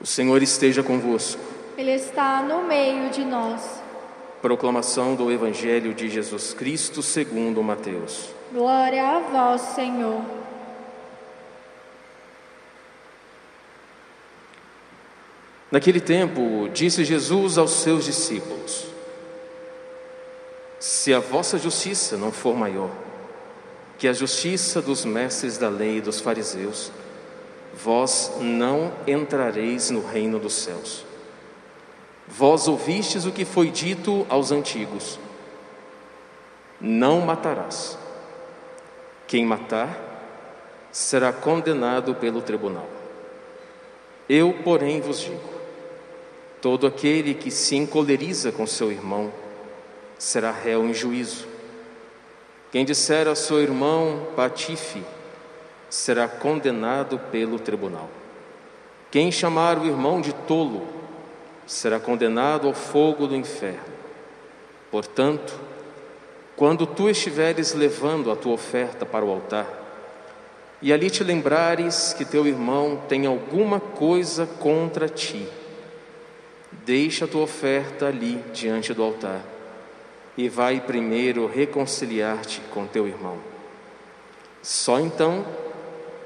O Senhor esteja convosco. Ele está no meio de nós. Proclamação do Evangelho de Jesus Cristo segundo Mateus. Glória a vós, Senhor. Naquele tempo, disse Jesus aos seus discípulos: Se a vossa justiça não for maior que a justiça dos mestres da lei e dos fariseus, vós não entrareis no reino dos céus. Vós ouvistes o que foi dito aos antigos: Não matarás. Quem matar será condenado pelo tribunal. Eu, porém, vos digo: todo aquele que se encoleriza com seu irmão será réu em juízo. Quem disser a seu irmão patife será condenado pelo tribunal. Quem chamar o irmão de tolo será condenado ao fogo do inferno. Portanto, quando tu estiveres levando a tua oferta para o altar, e ali te lembrares que teu irmão tem alguma coisa contra ti, deixa a tua oferta ali diante do altar e vai primeiro reconciliar-te com teu irmão. Só então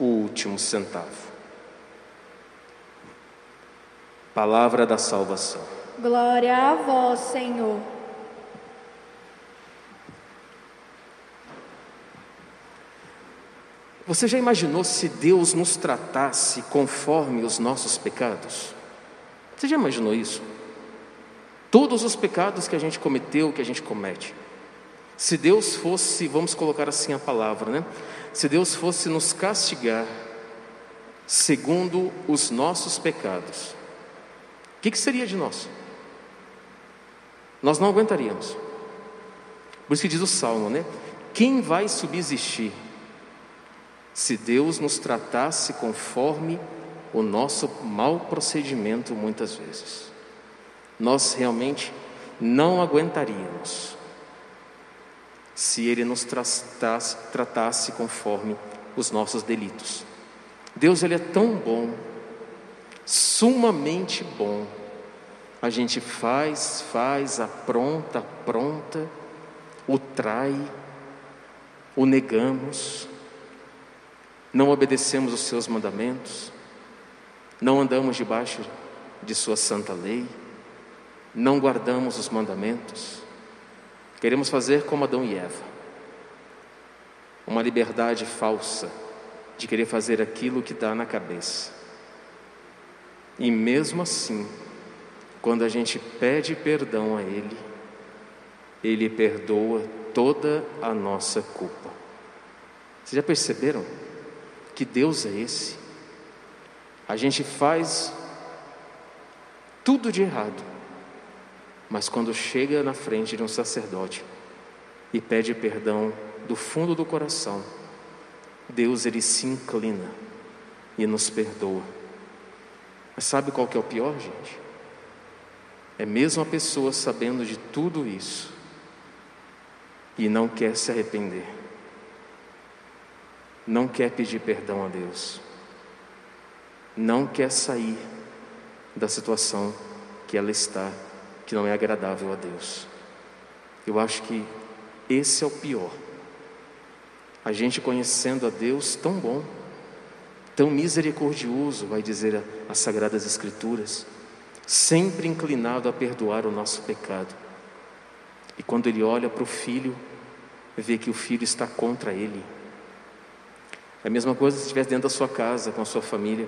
o último centavo. Palavra da salvação. Glória a vós, Senhor. Você já imaginou se Deus nos tratasse conforme os nossos pecados? Você já imaginou isso? Todos os pecados que a gente cometeu, que a gente comete. Se Deus fosse, vamos colocar assim a palavra, né? Se Deus fosse nos castigar segundo os nossos pecados, o que, que seria de nós? Nós não aguentaríamos. Por isso que diz o Salmo, né? Quem vai subsistir se Deus nos tratasse conforme o nosso mau procedimento muitas vezes? Nós realmente não aguentaríamos se Ele nos tratasse, tratasse conforme os nossos delitos. Deus ele é tão bom, sumamente bom. A gente faz, faz, apronta, apronta, o trai, o negamos, não obedecemos os seus mandamentos, não andamos debaixo de sua santa lei, não guardamos os mandamentos, queremos fazer como Adão e Eva, uma liberdade falsa de querer fazer aquilo que dá na cabeça. E mesmo assim, quando a gente pede perdão a Ele, Ele perdoa toda a nossa culpa. Vocês já perceberam que Deus é esse? A gente faz tudo de errado, mas quando chega na frente de um sacerdote e pede perdão do fundo do coração, Deus ele se inclina e nos perdoa. Mas sabe qual que é o pior, gente? É mesmo a pessoa sabendo de tudo isso e não quer se arrepender. Não quer pedir perdão a Deus. Não quer sair da situação que ela está, que não é agradável a Deus. Eu acho que esse é o pior. A gente conhecendo a Deus tão bom, tão misericordioso, vai dizer as Sagradas Escrituras, sempre inclinado a perdoar o nosso pecado. E quando ele olha para o filho, vê que o filho está contra ele. É a mesma coisa se estivesse dentro da sua casa, com a sua família,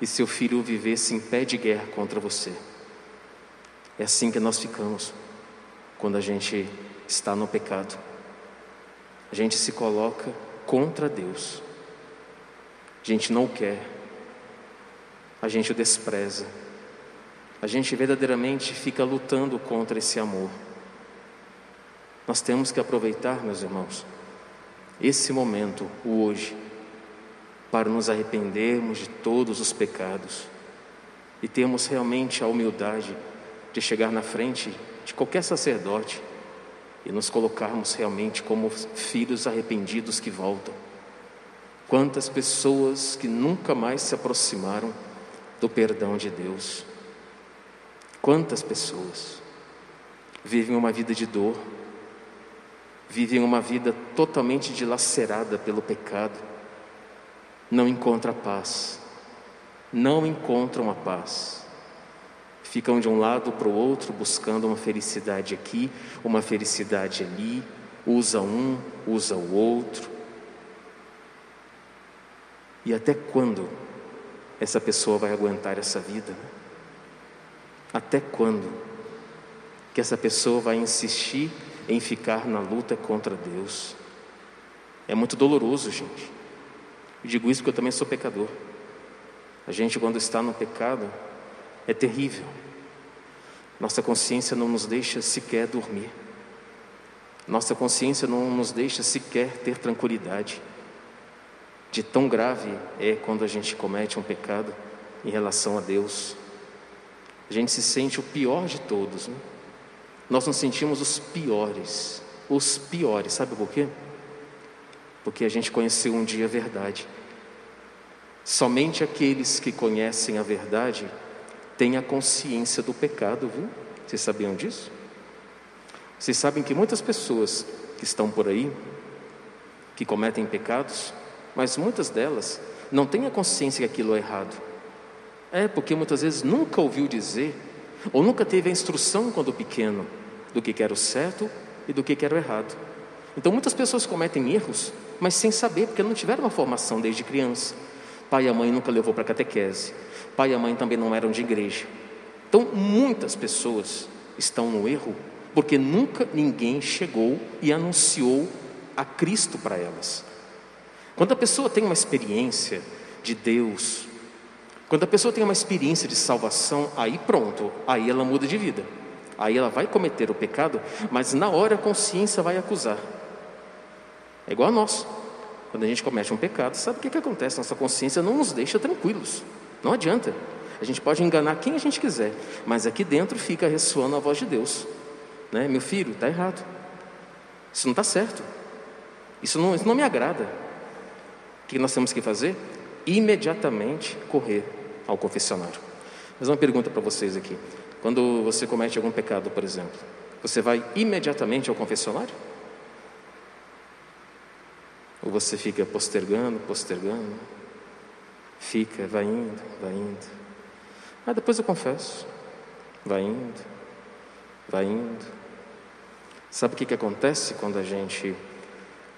e seu filho vivesse em pé de guerra contra você. É assim que nós ficamos quando a gente está no pecado a gente se coloca contra Deus. A gente não quer. a gente o despreza. A gente verdadeiramente fica lutando contra esse amor. Nós temos que aproveitar, meus irmãos, esse momento, o hoje, para nos arrependermos de todos os pecados e termos realmente a humildade de chegar na frente de qualquer sacerdote e nos colocarmos realmente como filhos arrependidos que voltam. Quantas pessoas que nunca mais se aproximaram do perdão de Deus. Quantas pessoas vivem uma vida de dor, vivem uma vida totalmente dilacerada pelo pecado, não encontram paz, não encontram a paz. Ficam de um lado para o outro buscando uma felicidade aqui, uma felicidade ali, usa um, usa o outro. E até quando essa pessoa vai aguentar essa vida? Até quando que essa pessoa vai insistir em ficar na luta contra Deus? É muito doloroso, gente. Eu digo isso porque eu também sou pecador. A gente, quando está no pecado, é terrível. Nossa consciência não nos deixa sequer dormir. Nossa consciência não nos deixa sequer ter tranquilidade. De tão grave é quando a gente comete um pecado em relação a Deus. A gente se sente o pior de todos. Né? Nós nos sentimos os piores. Os piores. Sabe por quê? Porque a gente conheceu um dia a verdade. Somente aqueles que conhecem a verdade têm a consciência do pecado, viu? Vocês sabiam disso? Vocês sabem que muitas pessoas que estão por aí, que cometem pecados, mas muitas delas não têm a consciência que aquilo é errado. É porque muitas vezes nunca ouviu dizer, ou nunca teve a instrução quando pequeno, do que era o certo e do que era o errado. Então muitas pessoas cometem erros, mas sem saber, porque não tiveram uma formação desde criança. Pai e a mãe nunca levou para catequese. Pai e a mãe também não eram de igreja. Então, muitas pessoas estão no erro porque nunca ninguém chegou e anunciou a Cristo para elas. Quando a pessoa tem uma experiência de Deus, quando a pessoa tem uma experiência de salvação, aí pronto, aí ela muda de vida. Aí ela vai cometer o pecado, mas na hora a consciência vai acusar. É igual a nós. Quando a gente comete um pecado, sabe o que, que acontece? Nossa consciência não nos deixa tranquilos. Não adianta. A gente pode enganar quem a gente quiser, mas aqui dentro fica ressoando a voz de Deus. Né? Meu filho, está errado. Isso não está certo. Isso não, isso não me agrada. O que nós temos que fazer? Imediatamente correr ao confessionário. Mas uma pergunta para vocês aqui. Quando você comete algum pecado, por exemplo, você vai imediatamente ao confessionário? Ou você fica postergando, postergando? Fica, vai indo, vai indo. Ah, depois eu confesso. Vai indo, vai indo. Sabe o que, que acontece quando a gente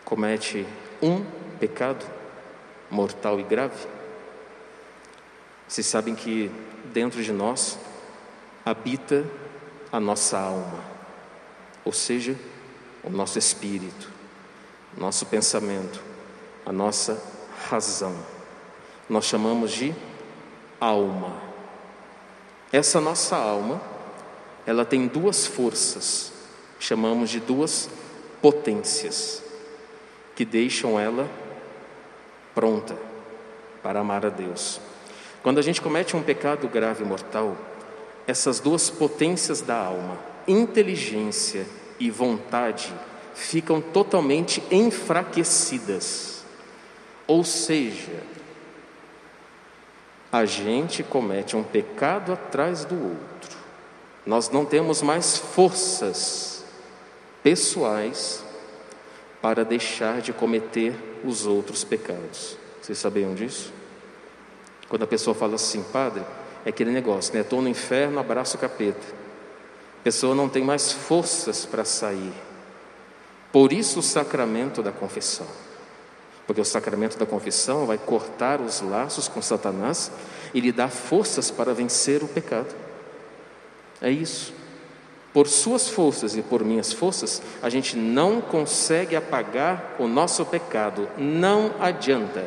comete um pecado mortal e grave? Vocês sabem que dentro de nós habita a nossa alma, ou seja, o nosso espírito nosso pensamento, a nossa razão. Nós chamamos de alma. Essa nossa alma, ela tem duas forças, chamamos de duas potências, que deixam ela pronta para amar a Deus. Quando a gente comete um pecado grave e mortal, essas duas potências da alma, inteligência e vontade, ficam totalmente enfraquecidas. Ou seja, a gente comete um pecado atrás do outro. Nós não temos mais forças pessoais para deixar de cometer os outros pecados. Vocês sabiam disso? Quando a pessoa fala assim, padre, é aquele negócio, né? Estou no inferno, abraço o capeta. A pessoa não tem mais forças para sair. Por isso o sacramento da confissão. Porque o sacramento da confissão vai cortar os laços com Satanás e lhe dar forças para vencer o pecado. É isso. Por suas forças e por minhas forças, a gente não consegue apagar o nosso pecado. Não adianta.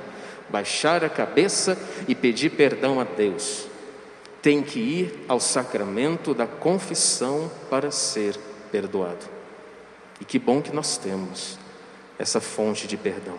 baixar a cabeça e pedir perdão a Deus. Tem que ir ao sacramento da confissão para ser perdoado. E que bom que nós temos essa fonte de perdão.